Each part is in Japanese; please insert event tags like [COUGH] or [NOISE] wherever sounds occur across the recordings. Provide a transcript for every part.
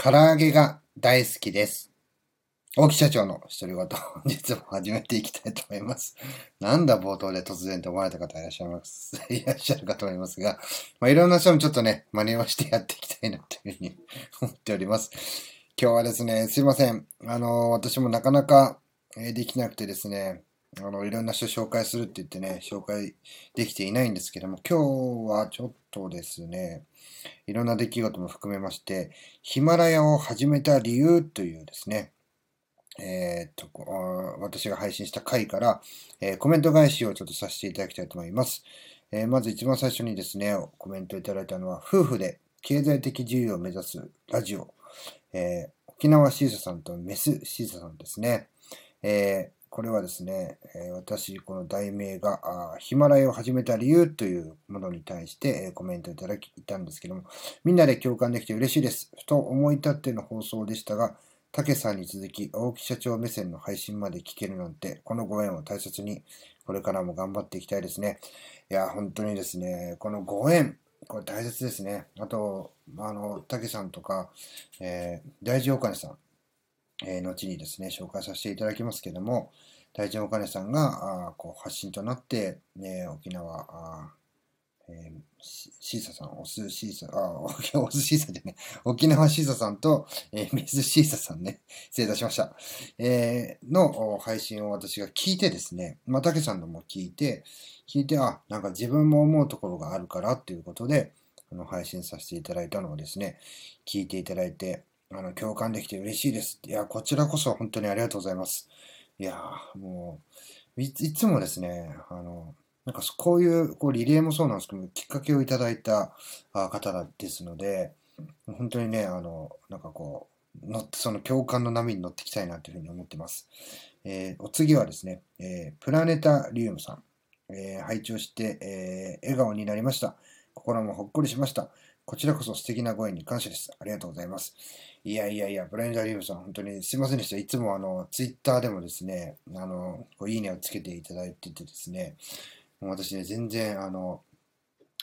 唐揚げが大好きです。大木社長の独り言、実 [LAUGHS] も始めていきたいと思います。なんだ冒頭で突然と思われた方いらっしゃいます。[LAUGHS] いらっしゃるかと思いますが、まあ、いろんな人もちょっとね、真似をしてやっていきたいなというふうに [LAUGHS] 思っております。今日はですね、すいません。あの、私もなかなかえできなくてですね、あの、いろんな人紹介するって言ってね、紹介できていないんですけども、今日はちょっとですね、いろんな出来事も含めまして、ヒマラヤを始めた理由というですね、えーっと、私が配信した回から、えーコメント返しをちょっとさせていただきたいと思います。えーまず一番最初にですね、コメントいただいたのは、夫婦で経済的自由を目指すラジオ、え沖縄シーサさんとメスシーサさんですね。えーこれはですね、え私、この題名がヒマラヤを始めた理由というものに対して、えコメントいただきたんですけども、みんなで共感できて嬉しいです。ふと思い立っての放送でしたが、たけさんに続き、青木社長目線の配信まで聞けるなんて、このご縁を大切に、これからも頑張っていきたいですね。いや、本当にですね、このご縁、これ大切ですね。あと、あの、たけさんとか、えー大事お金さん、えー後にですね、紹介させていただきますけども、大事お金さんがあこう発信となって、ね、沖縄、あーえーシーサさん、オスシーサ、あ、[LAUGHS] オスシーサじゃない、沖縄シーサさんと、えーメスシーサさんね、失礼いたしました。えーの配信を私が聞いてですね、まあ、たけさんのも聞いて、聞いて、あ、なんか自分も思うところがあるからっていうことで、あの、配信させていただいたのをですね、聞いていただいて、あの、共感できて嬉しいです。いや、こちらこそ本当にありがとうございます。いや、もう、いつもですね、あの、なんかこういう、こう、リレーもそうなんですけど、きっかけをいただいた方ですので、本当にね、あの、なんかこう、乗、その共感の波に乗っていきたいなというふうに思ってます。えーお次はですね、えープラネタリウムさん、えー拝聴して、えー笑顔になりました。心もほっこりしました。こちらこそ素敵なご縁に感謝です。ありがとうございます。いやいやいや、プラネタリウムさん、本当にすいませんでした。いつもあの、ツイッターでもですね、あの、こういいねをつけていただいててですね、もう私ね、全然、あの、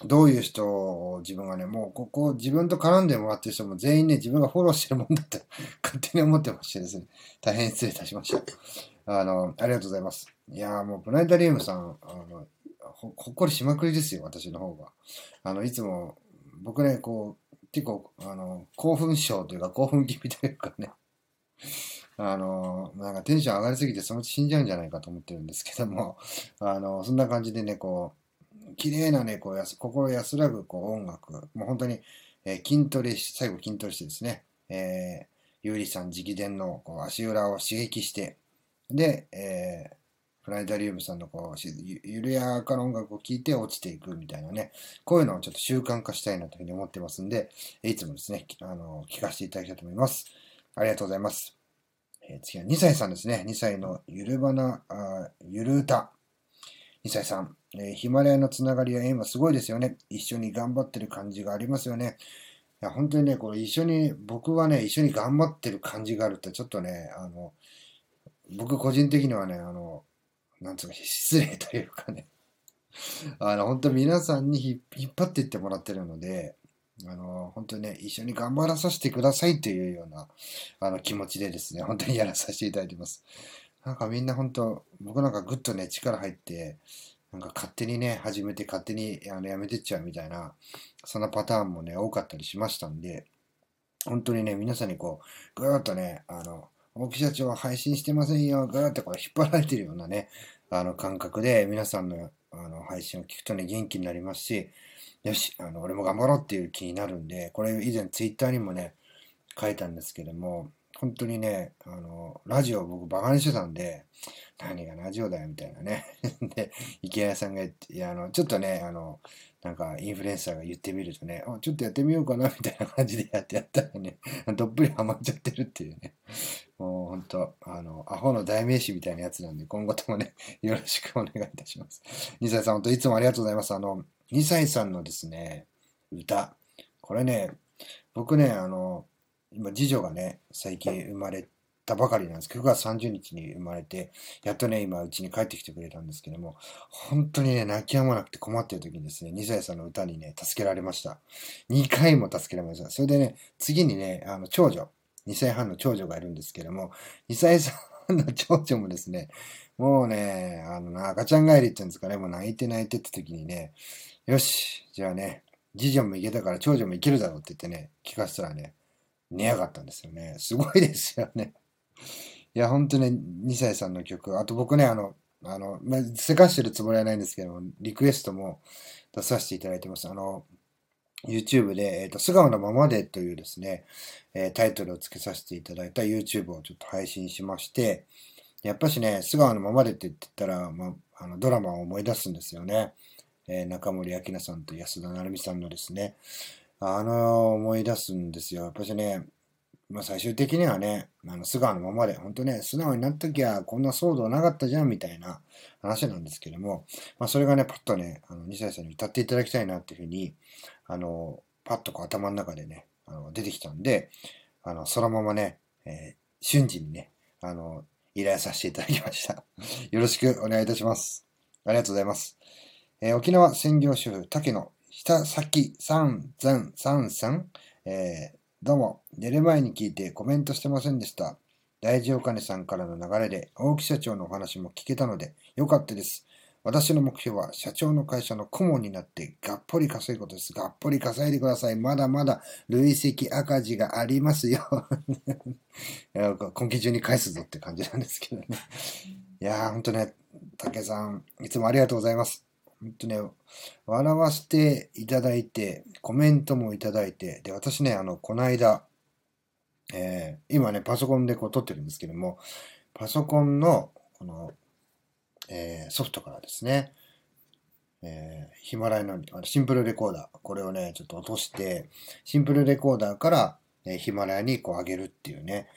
どういう人を自分がね、もうここ自分と絡んでもらってる人も全員ね、自分がフォローしてるもんだって [LAUGHS] 勝手に思ってましてですね、大変失礼いたしました。あの、ありがとうございます。いやもうプラネタリウムさん、あの、ほほっこりしまくりですよ、私の方が。あの、いつも、僕ね、こう、結構、あの、興奮症というか、興奮気味というかね、[LAUGHS] あの、なんかテンション上がりすぎてそのうち死んじゃうんじゃないかと思ってるんですけども、[LAUGHS] あの、そんな感じでね、こう、綺麗なね、こうやす、心安らぐこう音楽、もう本当に、えー筋トレし、最後筋トレしてですね、えー、ゆうりさん直伝のこう足裏を刺激して、で、えー、プラネタリウムさんのこうゆ緩やかな音楽を聴いて落ちていくみたいなね、こういうのをちょっと習慣化したいなというふうに思ってますんで、いつもですね、あの、聞かせていただきたいと思います。ありがとうございます。えー次は2歳さんですね。2歳のゆるばな、あゆる歌。2歳さん、えーヒマラヤのつながりや縁はすごいですよね。一緒に頑張ってる感じがありますよね。いや、本当にね、これ一緒に、僕はね、一緒に頑張ってる感じがあるって、ちょっとね、あの、僕個人的にはね、あの、なんつうか、失礼というかね、[LAUGHS] あの、本当皆さんに引引っ張っていってもらってるので、あの、本当にね、一緒に頑張らさせてくださいというような、あの、気持ちでですね、本当にやらさせていただいてます。なんかみんな本当、僕なんかぐっとね、力入って、なんか勝手にね、始めて勝手にあのやめてっちゃうみたいな、そんなパターンもね、多かったりしましたんで、本当にね、皆さんにこう、ぐーっとね、あの、大木社長は配信してませんよ、ガーってこれ引っ張られてるようなね、あの感覚で皆さんのあの配信を聞くとね、元気になりますし、よし、あの、俺も頑張ろうっていう気になるんで、これ以前ツイッターにもね、書いたんですけども、本当にね、あの、ラジオ僕バカにしてたんで、何がラジオだよみたいなね。[LAUGHS] で、池谷さんが言って、いや、あの、ちょっとね、あの、なんかインフルエンサーが言ってみるとね、あ、ちょっとやってみようかなみたいな感じでやってやったらね、[LAUGHS] どっぷりハマっちゃってるっていうね。もう本当、あの、アホの代名詞みたいなやつなんで、今後ともね、[LAUGHS] よろしくお願いいたします。2歳さん、本当いつもありがとうございます。あの、2歳さんのですね、歌。これね、僕ね、あの、今、次女がね、最近生まれたばかりなんですけど。9月30日に生まれて、やっとね、今、うちに帰ってきてくれたんですけども、本当にね、泣き止まなくて困ってる時にですね、2歳さんの歌にね、助けられました。2回も助けられました。それでね、次にね、あの、長女、2歳半の長女がいるんですけども、2歳半の長女もですね、もうね、あの、赤ちゃん帰りって言うんですかね、もう泣いて泣いてって時にね、よし、じゃあね、次女もいけたから長女もいけるだろうって言ってね、聞かせたらね、寝やがったんですよね。すごいですよね。いや、本当に2歳さんの曲、あと僕ね、あの、あの、まあ、せかしてるつもりはないんですけども、リクエストも出させていただいてます。あの、YouTube で、えっ、ー、と、素顔のままでというですね、えー、タイトルを付けさせていただいた YouTube をちょっと配信しまして、やっぱしね、素顔のままでって言ったら、まあ、あのドラマを思い出すんですよね。えー、中森明菜さんと安田成美さんのですね、あの、思い出すんですよ。やっぱしね、まあ最終的にはね、あの素顔のままで、本当ね、素直になっときゃこんな騒動なかったじゃんみたいな話なんですけども、まあそれがね、パッとね、あの、2歳さんに歌っていただきたいなっていうふうに、あの、パッとこう頭の中でね、あの出てきたんで、あの、そのままね、えー、瞬時にね、あの、依頼させていただきました。よろしくお願いいたします。ありがとうございます。えー、沖縄専業主婦、竹野、下先三三三三、えー、どうも、寝る前に聞いてコメントしてませんでした。大事お金さんからの流れで、大木社長のお話も聞けたので、よかったです。私の目標は社長の会社の顧問になってがっぽり稼ぐことです。がっぽり稼いでください。まだまだ累積赤字がありますよ。[LAUGHS] 今期中に返すぞって感じなんですけどね。いやー、ほんとね、竹さん、いつもありがとうございます。ほんとね、笑わせていただいて、コメントもいただいて、で、私ね、あの、この間、えー、今ね、パソコンでこう撮ってるんですけども、パソコンの、この、えー、ソフトからですね、えー、ヒマラヤのシンプルレコーダー、これをね、ちょっと落として、シンプルレコーダーから、えヒマラヤにこう上げるっていうね、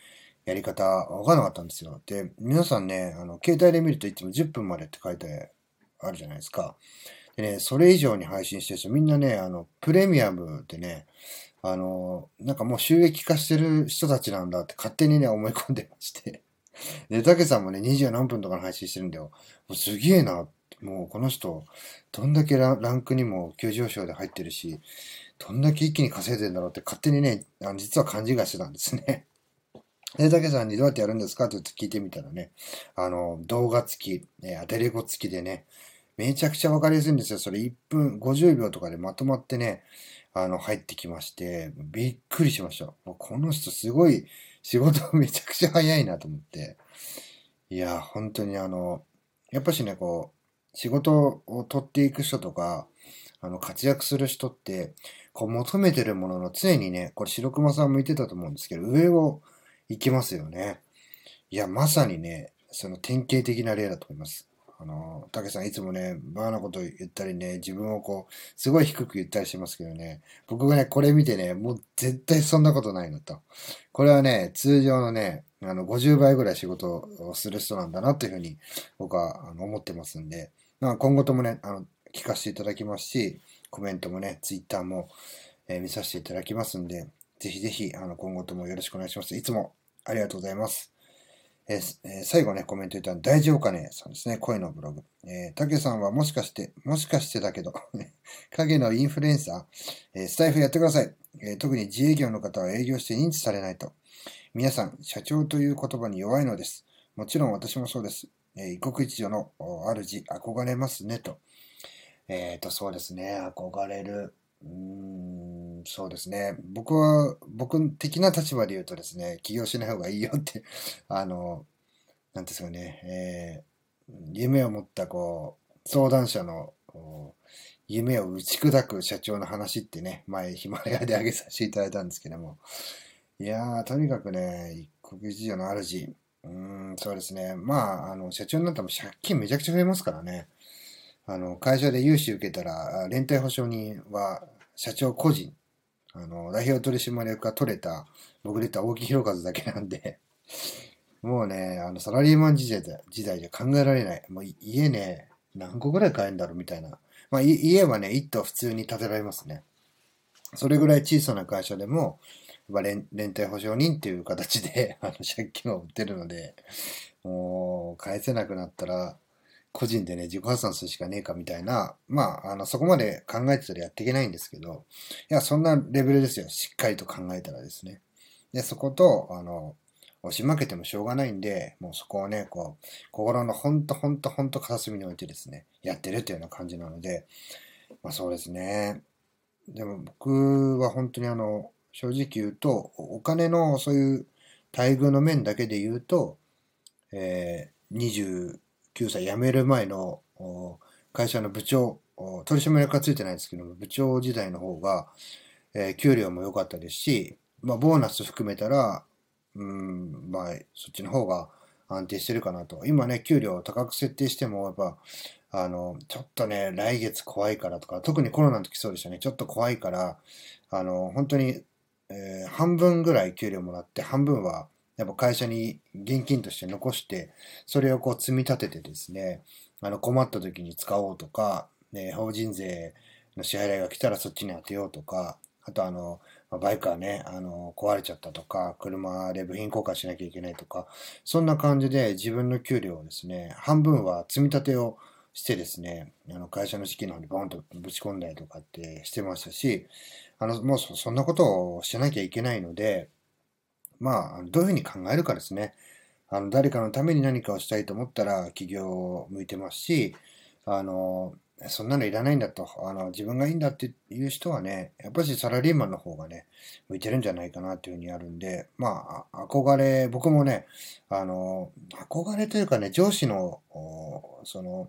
やり方わからなかったんですよ。で、皆さんね、あの、携帯で見るといつも10分までって書いてあるじゃないですか。でね、それ以上に配信してる人、みんなね、あの、プレミアムでね、あの、なんかもう収益化してる人たちなんだって勝手にね、思い込んでまして。で、たけさんもね、20何分とかの配信してるんだよ。もうすげえな。もうこの人、どんだけランクにも急上昇で入ってるし、どんだけ一気に稼いでんだろうって勝手にね、あの実は勘違いしてたんですね。で、たけさんにどうやってやるんですかって聞いてみたらね、あの、動画付き、えアテレコ付きでね、めちゃくちゃわかりやすいんですよ。それ1分50秒とかでまとまってね、あの、入ってきまして、びっくりしました。もうこの人すごい仕事めちゃくちゃ早いなと思って。いや、本当にあの、やっぱしね、こう、仕事を取っていく人とか、あの、活躍する人って、こう、求めてるものの常にね、これ白熊さんも言ってたと思うんですけど、上を行きますよね。いや、まさにね、その典型的な例だと思います。あの、たけさんいつもね、バーなこと言ったりね、自分をこう、すごい低く言ったりしますけどね、僕がね、これ見てね、もう絶対そんなことないのと。これはね、通常のね、あの、50倍ぐらい仕事をする人なんだなっていうふうに僕はあの思ってますんで、まあ、今後ともね、あの、聞かせていただきますし、コメントもね、ツイッターも、えー、見させていただきますんで、ぜひぜひ、あの、今後ともよろしくお願いします。いつもありがとうございます。えー、最後ね、コメントいただいた大事お金さんですね。声のブログ。えー、竹さんはもしかして、もしかしてだけど [LAUGHS] 影のインフルエンサー、えー、スタイフやってください、えー、特に自営業の方は営業して認知されないと。皆さん、社長という言葉に弱いのです。もちろん私もそうです。えー、異国一女の主、憧れますね、と。えっ、ー、と、そうですね、憧れる。うん、そうですね。僕は、僕的な立場で言うとですね、起業しない方がいいよって [LAUGHS] あの、なんですかね、えー、夢を持ったこう、相談者の夢を打ち砕く社長の話ってね、前ヒマラヤであげさせていただいたんですけども、いやー、とにかくね、一国事情の主、うん、そうですね。まあ、あの、社長になったら借金めちゃくちゃ増えますからね。あの、会社で融資受けたら、連帯保証人は社長個人、あの、代表取締役が取れた、僕で言った大木弘和だけなんで、[LAUGHS] もうね、あの、サラリーマン時代時代じゃ考えられない。もう家ね、何個ぐらい買えるんだろうみたいな。まあ、家はね、一棟普通に建てられますね。それぐらい小さな会社でも、ぱ連連帯保証人っていう形で、[LAUGHS] あの、借金を売ってるので、もう、返せなくなったら、個人でね、自己破産するしかねえかみたいな、まあ、あの、そこまで考えてたらやっていけないんですけど、いや、そんなレベルですよ。しっかりと考えたらですね。で、そこと、あの、押し負けてもしょうがないんで、もうそこをね、こう、心のほんとほんとほんと片隅に置いてですね、やってるというような感じなので、まあそうですね。でも僕は本当にあの、正直言うと、お金のそういう待遇の面だけで言うと、えー、9歳辞める前の会社の部長、取締役がついてないんですけども、部長時代の方が、えー、給料も良かったですし、まあ、ボーナス含めたら、うん、まあ、そっちの方が安定してるかなと。今ね、給料を高く設定しても、やっぱ、あの、ちょっとね、来月怖いからとか、特にコロナの時そうでしたね、ちょっと怖いから、あの、本当に、えー、半分ぐらい給料もらって、半分は、やっぱ会社に現金として残して、それをこう積み立ててですね、あの、困った時に使おうとか、ね、法人税の支払いが来たらそっちに当てようとか、あとあの、バイクはね、あの、壊れちゃったとか、車で部品交換しなきゃいけないとか、そんな感じで自分の給料をですね、半分は積み立てをしてですね、あの会社の資金の方にボンとぶち込んだりとかってしてましたし、あの、もうそんなことをしなきゃいけないので、まあ、どういうふうに考えるかですね。あの、誰かのために何かをしたいと思ったら企業を向いてますし、あの、そんなのいらないんだと、あの、自分がいいんだっていう人はね、やっぱりサラリーマンの方がね、向いてるんじゃないかなっていうふうにあるんで、まあ、憧れ、僕もね、あの、憧れというかね、上司の、その、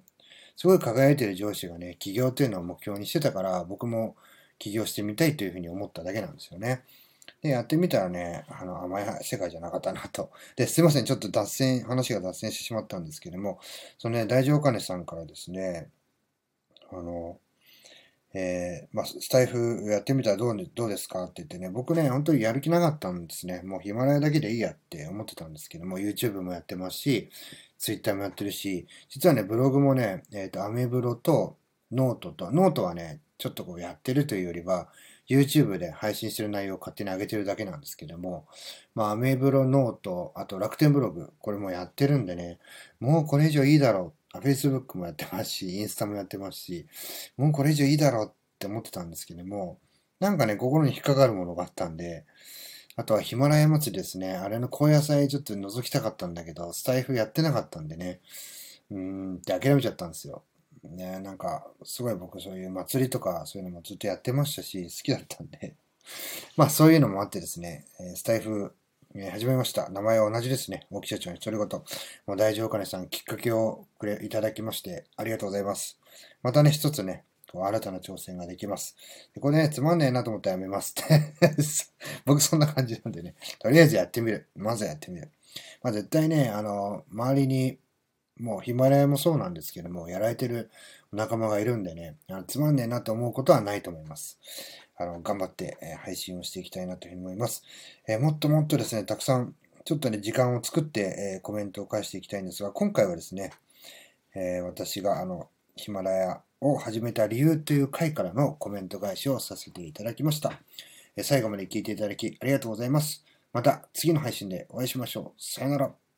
すごい輝いてる上司がね、起業っていうのを目標にしてたから、僕も起業してみたいというふうに思っただけなんですよね。で、やってみたらね、あの、甘い世界じゃなかったなと。で、すいません、ちょっと脱線、話が脱線してしまったんですけども、そのね、大丈夫金さんからですね、あの、えー、まあ、スタイフやってみたらどうどうですかって言ってね、僕ね、本当にやる気なかったんですね。もうヒマラヤだけでいいやって思ってたんですけども、YouTube もやってますし、Twitter もやってるし、実はね、ブログもね、えっ、ー、と、アメブロとノートと、ノートはね、ちょっとこうやってるというよりは、YouTube で配信してる内容を勝手に上げてるだけなんですけども、まあ、アメブロ note、あと楽天ブログ、これもやってるんでね、もうこれ以上いいだろう Facebook もやってますし、インスタもやってますし、もうこれ以上いいだろうって思ってたんですけども、なんかね、心に引っかかるものがあったんで、あとはヒマラヤ祭りですね。あれの高野菜ちょっと覗きたかったんだけど、スタイフやってなかったんでね、うーんって諦めちゃったんですよ。ね、なんか、すごい僕そういう祭りとかそういうのもずっとやってましたし、好きだったんで、[LAUGHS] まあそういうのもあってですね、スタイフえ、始めました。名前は同じですね。大木社長に独り言。もう大丈夫かねさん、きっかけをくれ、いただきまして、ありがとうございます。またね、一つね、こう新たな挑戦ができます。でこれね、つまんねえなと思ったらやめますって [LAUGHS] 僕そんな感じなんでね、とりあえずやってみる。まずやってみる。まあ絶対ね、あの、周りに、もうヒマラヤもそうなんですけども、やられてる仲間がいるんでね、あのつまんねえなと思うことはないと思います。あの、頑張って、え配信をしていきたいなというふうに思います。えもっともっとですね、たくさん、ちょっとね、時間を作って、えコメントを返していきたいんですが、今回はですね、え私があの、ヒマラヤを始めた理由という回からのコメント返しをさせていただきました。え最後まで聞いていただきありがとうございます。また次の配信でお会いしましょう。さよなら。